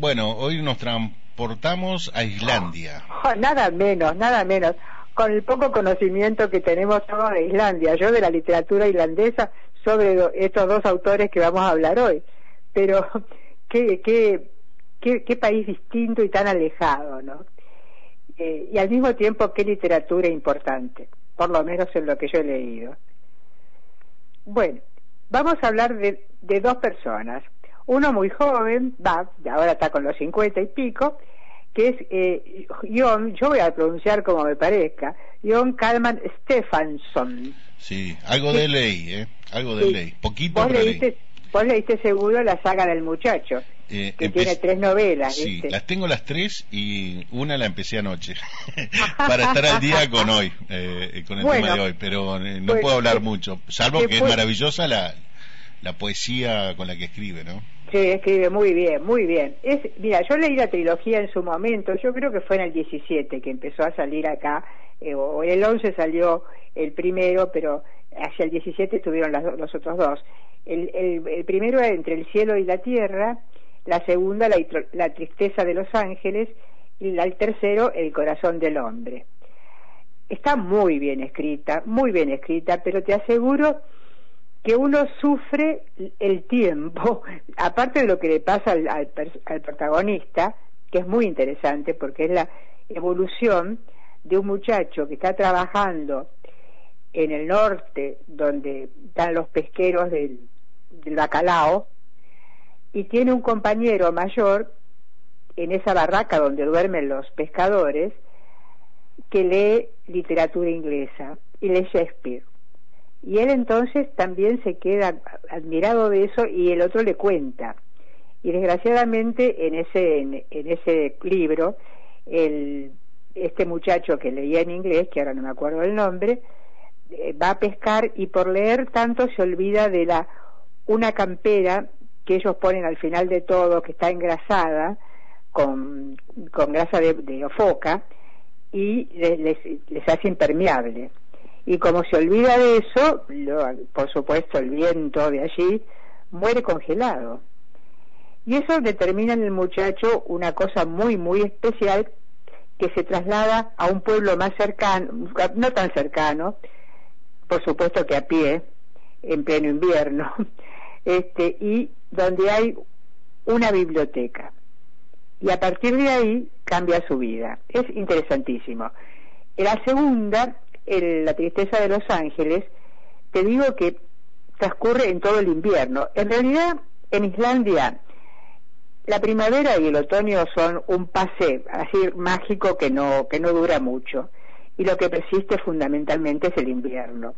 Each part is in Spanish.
Bueno, hoy nos transportamos a Islandia. Oh, nada menos, nada menos. Con el poco conocimiento que tenemos todos de Islandia, yo de la literatura irlandesa, sobre estos dos autores que vamos a hablar hoy. Pero qué, qué, qué, país distinto y tan alejado, ¿no? Eh, y al mismo tiempo qué literatura importante, por lo menos en lo que yo he leído. Bueno, vamos a hablar de, de dos personas. Uno muy joven, va, ahora está con los cincuenta y pico, que es eh, John, yo voy a pronunciar como me parezca, John Kalman Stefansson. Sí, algo de ley, ¿eh? Algo de ley, poquito ¿Vos leíste, Vos leíste seguro la saga del muchacho, eh, que tiene tres novelas. Sí, las tengo las tres y una la empecé anoche, para estar al día con hoy, eh, con el tema de hoy, pero eh, no puedo hablar mucho, salvo que es maravillosa la, la poesía con la que escribe, ¿no? Sí, escribe muy bien, muy bien. Es, mira, yo leí la trilogía en su momento, yo creo que fue en el 17 que empezó a salir acá, eh, o en el 11 salió el primero, pero hacia el 17 estuvieron los otros dos. El, el, primero era Entre el cielo y la tierra, la segunda la, la tristeza de los ángeles y el tercero El corazón del hombre. Está muy bien escrita, muy bien escrita, pero te aseguro que uno sufre el tiempo, aparte de lo que le pasa al, al, protagonista, que es muy interesante porque es la evolución de un muchacho que está trabajando en el norte, donde están los pesqueros del, del bacalao, y tiene un compañero mayor en esa barraca donde duermen los pescadores, que lee literatura inglesa y lee Shakespeare y él entonces también se queda admirado de eso y el otro le cuenta. Y desgraciadamente en ese, en, ese libro, el, este muchacho que leía en inglés, que ahora no me acuerdo el nombre, eh, va a pescar y por leer tanto se olvida de la una campera que ellos ponen al final de todo, que está engrasada con, con grasa de, de foca y les, les hace impermeable y como se olvida de eso, por supuesto el viento de allí muere congelado. Y eso determina en el muchacho una cosa muy, muy especial que se traslada a un pueblo más cercano, no tan cercano, por supuesto que a pie, en pleno invierno, este, y donde hay una biblioteca. Y a partir de ahí cambia su vida. Es interesantísimo. La segunda la tristeza de los ángeles, te digo que transcurre en todo el invierno. En realidad, en Islandia, la primavera y el otoño son un pase así mágico que no, que no dura mucho. Y lo que persiste fundamentalmente es el invierno.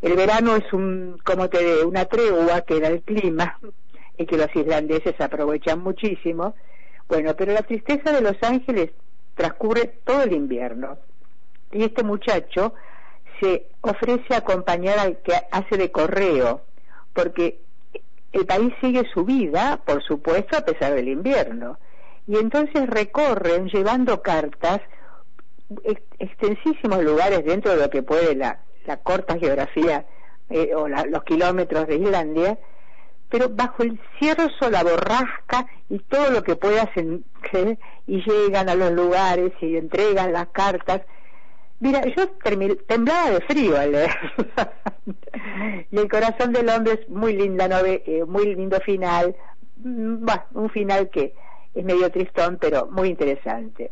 El verano es un, como te una tregua que da el clima y que los islandeses aprovechan muchísimo. Bueno, pero la tristeza de los ángeles transcurre todo el invierno. Y este muchacho se ofrece acompañar al que hace de correo, porque el país sigue su vida, por supuesto, a pesar del invierno. Y entonces recorren llevando cartas extensísimos lugares dentro de lo que puede la, corta geografía eh, o los kilómetros de Islandia, pero bajo el cierzo, la borrasca y todo lo que puedas y llegan a los lugares y entregan las cartas Mira, yo temblaba de frío al leer. y el corazón del hombre es muy linda, eh, muy lindo final. Mm, un final que es medio tristón, pero muy interesante.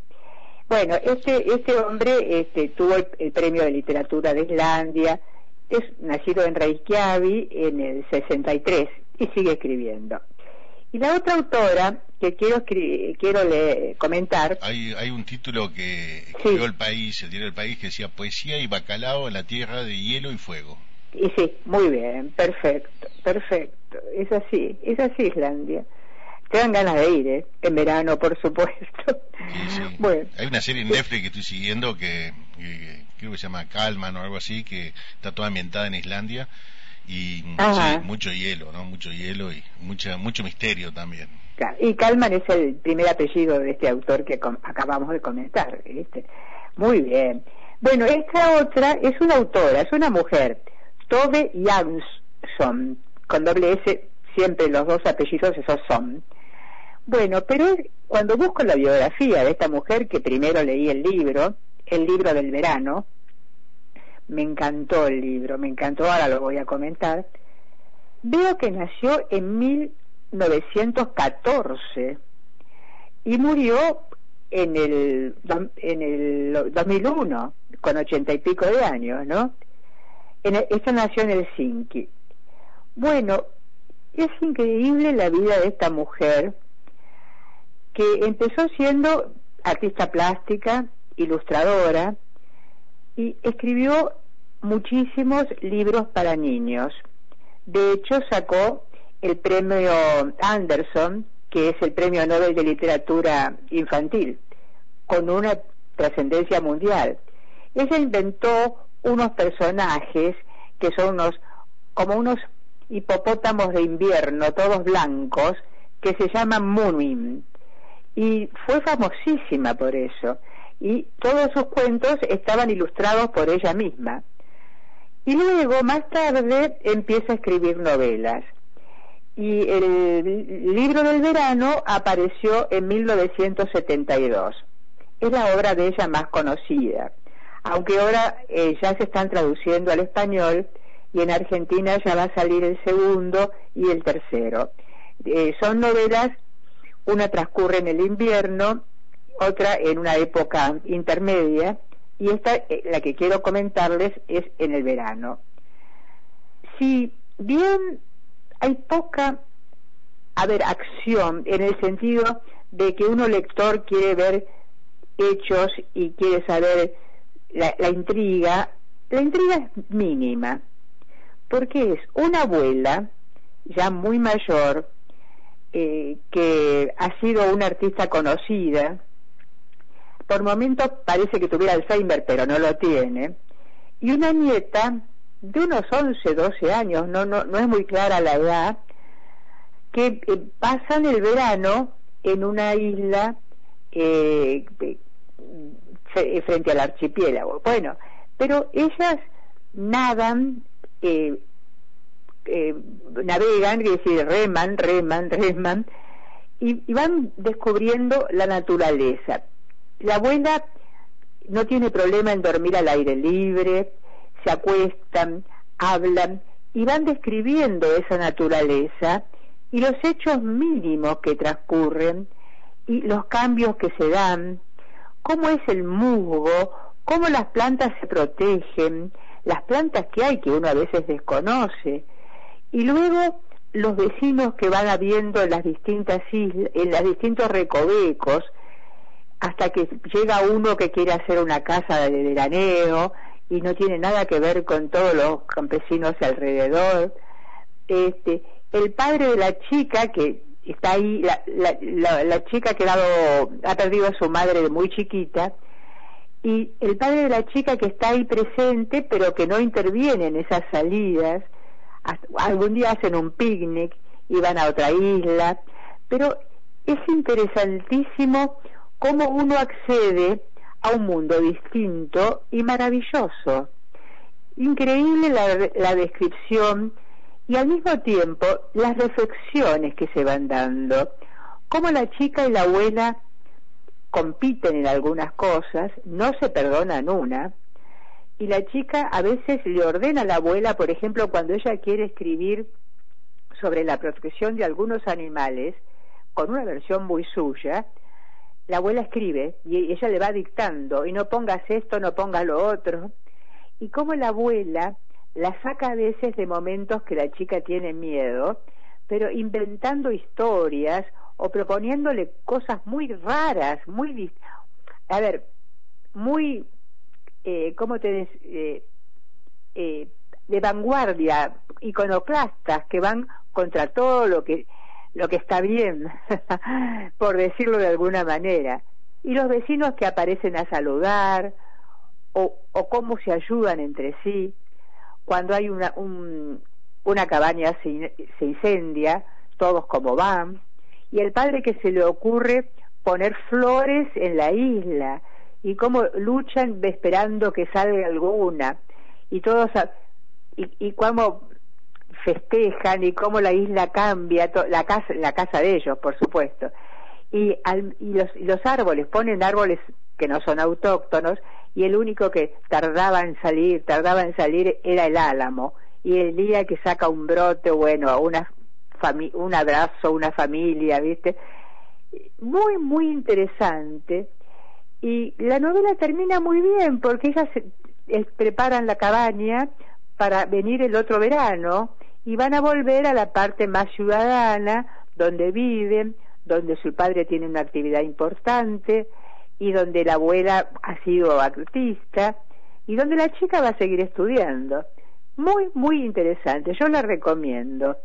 Bueno, este, este hombre este, tuvo el, premio de literatura de Islandia, es nacido en Reykjavik en el 63 y sigue escribiendo. Y la otra autora que quiero quiero comentar. Hay, hay un título que escribió el país, el diario del país, que decía Poesía y bacalao en la tierra de hielo y fuego. Y sí, muy bien, perfecto, perfecto. Es así, es así Islandia. Te dan ganas de ir, ¿eh? En verano, por supuesto. Bueno. Hay una serie en Netflix que estoy siguiendo que, creo que se llama Calman o algo así, que está toda ambientada en Islandia y mucho hielo, ¿no? Mucho hielo y mucha, mucho misterio también. Y Kalman es el primer apellido de este autor que acabamos de comentar, ¿viste? Muy bien. Bueno, esta otra es una autora, es una mujer, Tove Jansson, con doble S, siempre los dos apellidos esos son. Bueno, pero cuando busco la biografía de esta mujer, que primero leí el libro, el libro del verano, me encantó el libro, me encantó, ahora lo voy a comentar, veo que nació en 1914 y murió en el, en el 2001, con ochenta y pico de años, ¿no? En esta nació en el Helsinki. Bueno, es increíble la vida de esta mujer que empezó siendo artista plástica, ilustradora, y escribió muchísimos libros para niños. De hecho, sacó el premio Anderson, que es el premio Nobel de Literatura Infantil, con una trascendencia mundial. Ella inventó unos personajes que son unos, como unos hipopótamos de invierno, todos blancos, que se llaman Moomin. Y fue famosísima por eso. Y todos sus cuentos estaban ilustrados por ella misma. Y luego, más tarde, empieza a escribir novelas. Y el libro del verano apareció en 1972. Es la obra de ella más conocida. Aunque ahora eh, ya se están traduciendo al español y en Argentina ya va a salir el segundo y el tercero. Eh, son novelas, una transcurre en el invierno, otra en una época intermedia, y esta, eh, la que quiero comentarles, es en el verano. Si bien hay poca, a ver, acción en el sentido de que uno lector quiere ver hechos y quiere saber la, intriga, la intriga es mínima, porque es una abuela ya muy mayor, eh, que ha sido una artista conocida, por momentos parece que tuviera Alzheimer, pero no lo tiene, y una nieta de unos 11, 12 años, no, no, no es muy clara la edad, que eh, pasan el verano en una isla eh, frente al archipiélago. Bueno, pero ellas nadan, eh, navegan, es decir, reman, reman, reman, y van descubriendo la naturaleza la abuela no tiene problema en dormir al aire libre, se acuestan, hablan y van describiendo esa naturaleza y los hechos mínimos que transcurren y los cambios que se dan, cómo es el musgo, cómo las plantas se protegen, las plantas que hay que uno a veces desconoce, y luego los vecinos que van habiendo en las distintas islas, en los distintos recovecos, hasta que llega uno que quiere hacer una casa de veraneo y no tiene nada que ver con todos los campesinos alrededor. Este, el padre de la chica que está ahí, la, la, chica que ha perdido a su madre de muy chiquita, y el padre de la chica que está ahí presente, pero que no interviene en esas salidas, algún día hacen un picnic y van a otra isla, pero es interesantísimo cómo uno accede a un mundo distinto y maravilloso. Increíble la, descripción y al mismo tiempo las reflexiones que se van dando. Cómo la chica y la abuela compiten en algunas cosas, no se perdonan una, y la chica a veces le ordena a la abuela, por ejemplo, cuando ella quiere escribir sobre la protección de algunos animales, con una versión muy suya, la abuela escribe y ella le va dictando y no pongas esto, no pongas lo otro. Y como la abuela la saca a veces de momentos que la chica tiene miedo, pero inventando historias o proponiéndole cosas muy raras, muy, a ver, muy, eh, ¿cómo te eh, eh, de vanguardia, iconoclastas que van contra todo lo que lo que está bien, por decirlo de alguna manera, y los vecinos que aparecen a saludar, o, o cómo se ayudan entre sí, cuando hay una, una cabaña se, se incendia, todos como van, y el padre que se le ocurre poner flores en la isla, y cómo luchan esperando que salga alguna, y todos, y, y cómo festejan y cómo la isla cambia, la casa, la casa de ellos, por supuesto. y, y, los, los árboles, ponen árboles que no son autóctonos y el único que tardaba en salir, tardaba en salir era el álamo y el día que saca un brote, bueno, una un abrazo, una familia, ¿viste? Muy, muy interesante. Y la novela termina muy bien porque ellas preparan la cabaña para venir el otro verano y van a volver a la parte más ciudadana, donde viven, donde su padre tiene una actividad importante y donde la abuela ha sido artista y donde la chica va a seguir estudiando. Muy, muy interesante, yo la recomiendo.